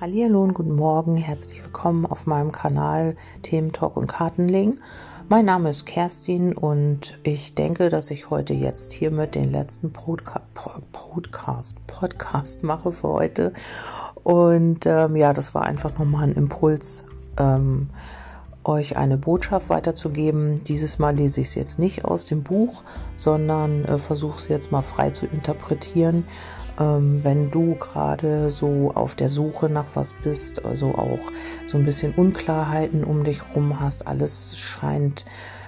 Hallo und guten Morgen, herzlich willkommen auf meinem Kanal Themen Talk und Kartenling. Mein Name ist Kerstin und ich denke, dass ich heute jetzt hiermit den letzten Podca Podcast, Podcast mache für heute. Und ähm, ja, das war einfach nochmal ein Impuls, ähm, euch eine Botschaft weiterzugeben. Dieses Mal lese ich es jetzt nicht aus dem Buch, sondern äh, versuche es jetzt mal frei zu interpretieren ähm, wenn du gerade so auf der Suche nach was bist, also auch so ein bisschen Unklarheiten um dich rum hast, alles scheint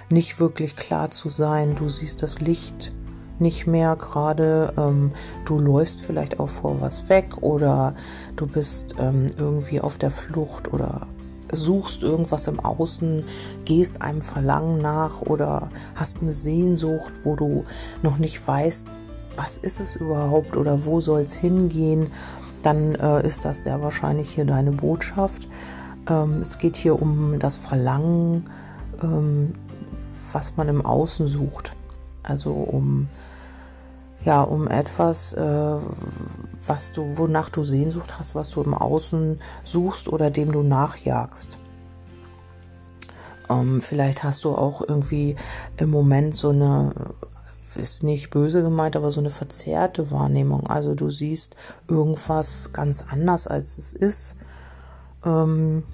nicht wirklich klar zu sein, du siehst das Licht nicht mehr gerade, ähm, du läufst vielleicht auch vor was weg oder du bist ähm, irgendwie auf der Flucht oder suchst irgendwas im Außen, gehst einem Verlangen nach oder hast eine Sehnsucht, wo du noch nicht weißt, was ist es überhaupt oder wo soll es hingehen, dann äh, ist das sehr wahrscheinlich hier deine Botschaft. Ähm, es geht hier um das Verlangen, ähm, was man im Außen sucht. Also um ja, um etwas, äh, was du, wonach du Sehnsucht hast, was du im Außen suchst oder dem du nachjagst. Ähm, vielleicht hast du auch irgendwie im Moment so eine ist nicht böse gemeint, aber so eine verzerrte Wahrnehmung. Also du siehst irgendwas ganz anders, als es ist. Ähm,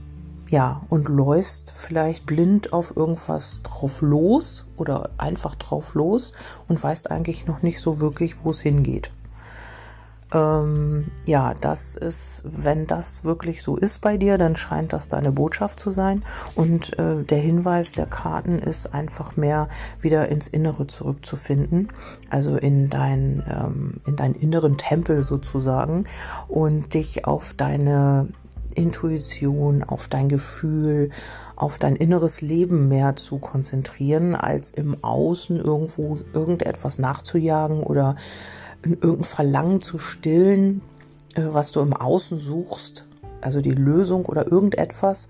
ja, und läufst vielleicht blind auf irgendwas drauf los oder einfach drauf los und weißt eigentlich noch nicht so wirklich, wo es hingeht. Ähm, ja, das ist, wenn das wirklich so ist bei dir, dann scheint das deine Botschaft zu sein. Und äh, der Hinweis der Karten ist einfach mehr wieder ins Innere zurückzufinden, also in dein, ähm, in deinen inneren Tempel sozusagen und dich auf deine Intuition, auf dein Gefühl, auf dein inneres Leben mehr zu konzentrieren, als im Außen irgendwo irgendetwas nachzujagen oder irgendein Verlangen zu stillen, äh, was du im Außen suchst, also die Lösung oder irgendetwas,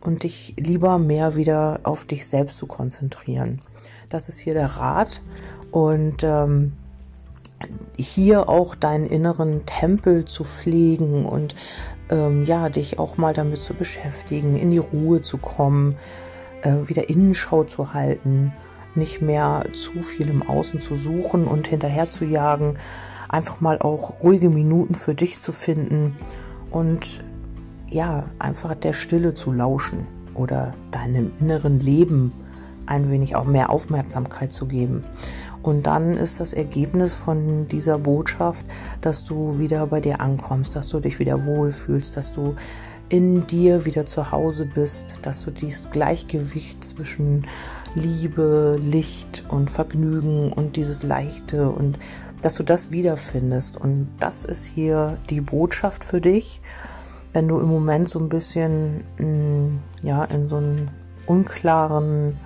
und dich lieber mehr wieder auf dich selbst zu konzentrieren. Das ist hier der Rat und ähm, hier auch deinen inneren Tempel zu pflegen und ähm, ja, dich auch mal damit zu beschäftigen, in die Ruhe zu kommen, äh, wieder Innenschau zu halten nicht mehr zu viel im Außen zu suchen und hinterher zu jagen, einfach mal auch ruhige Minuten für dich zu finden und ja, einfach der Stille zu lauschen oder deinem inneren Leben ein wenig auch mehr Aufmerksamkeit zu geben. Und dann ist das Ergebnis von dieser Botschaft, dass du wieder bei dir ankommst, dass du dich wieder wohlfühlst, dass du in dir wieder zu Hause bist, dass du dieses Gleichgewicht zwischen Liebe, Licht und Vergnügen und dieses Leichte und dass du das wiederfindest. Und das ist hier die Botschaft für dich, wenn du im Moment so ein bisschen mm, ja, in so einem unklaren,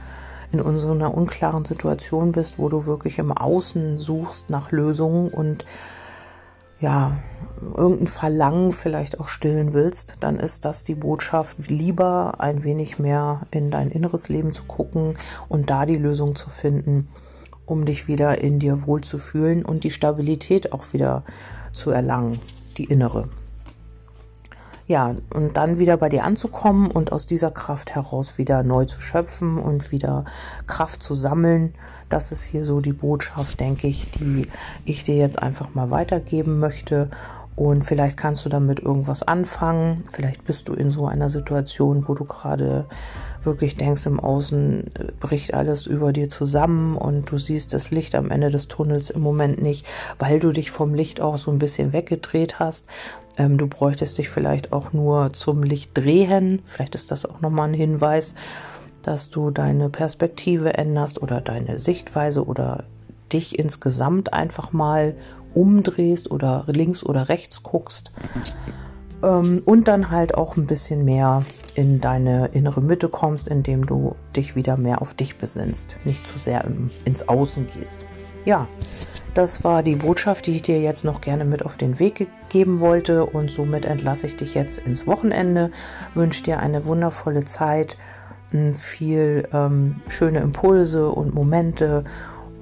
in unserer unklaren Situation bist, wo du wirklich im Außen suchst nach Lösungen und ja, irgendein Verlangen vielleicht auch stillen willst, dann ist das die Botschaft, lieber ein wenig mehr in dein inneres Leben zu gucken und da die Lösung zu finden, um dich wieder in dir wohlzufühlen und die Stabilität auch wieder zu erlangen, die innere ja, und dann wieder bei dir anzukommen und aus dieser Kraft heraus wieder neu zu schöpfen und wieder Kraft zu sammeln. Das ist hier so die Botschaft, denke ich, die ich dir jetzt einfach mal weitergeben möchte. Und vielleicht kannst du damit irgendwas anfangen. Vielleicht bist du in so einer Situation, wo du gerade wirklich denkst, im Außen äh, bricht alles über dir zusammen und du siehst das Licht am Ende des Tunnels im Moment nicht, weil du dich vom Licht auch so ein bisschen weggedreht hast. Ähm, du bräuchtest dich vielleicht auch nur zum Licht drehen. Vielleicht ist das auch nochmal ein Hinweis, dass du deine Perspektive änderst oder deine Sichtweise oder dich insgesamt einfach mal umdrehst oder links oder rechts guckst. Ähm, und dann halt auch ein bisschen mehr in deine innere Mitte kommst, indem du dich wieder mehr auf dich besinnst, nicht zu sehr ins Außen gehst. Ja, das war die Botschaft, die ich dir jetzt noch gerne mit auf den Weg geben wollte und somit entlasse ich dich jetzt ins Wochenende, wünsche dir eine wundervolle Zeit, viel ähm, schöne Impulse und Momente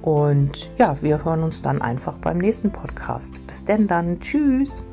und ja, wir hören uns dann einfach beim nächsten Podcast. Bis denn dann, tschüss!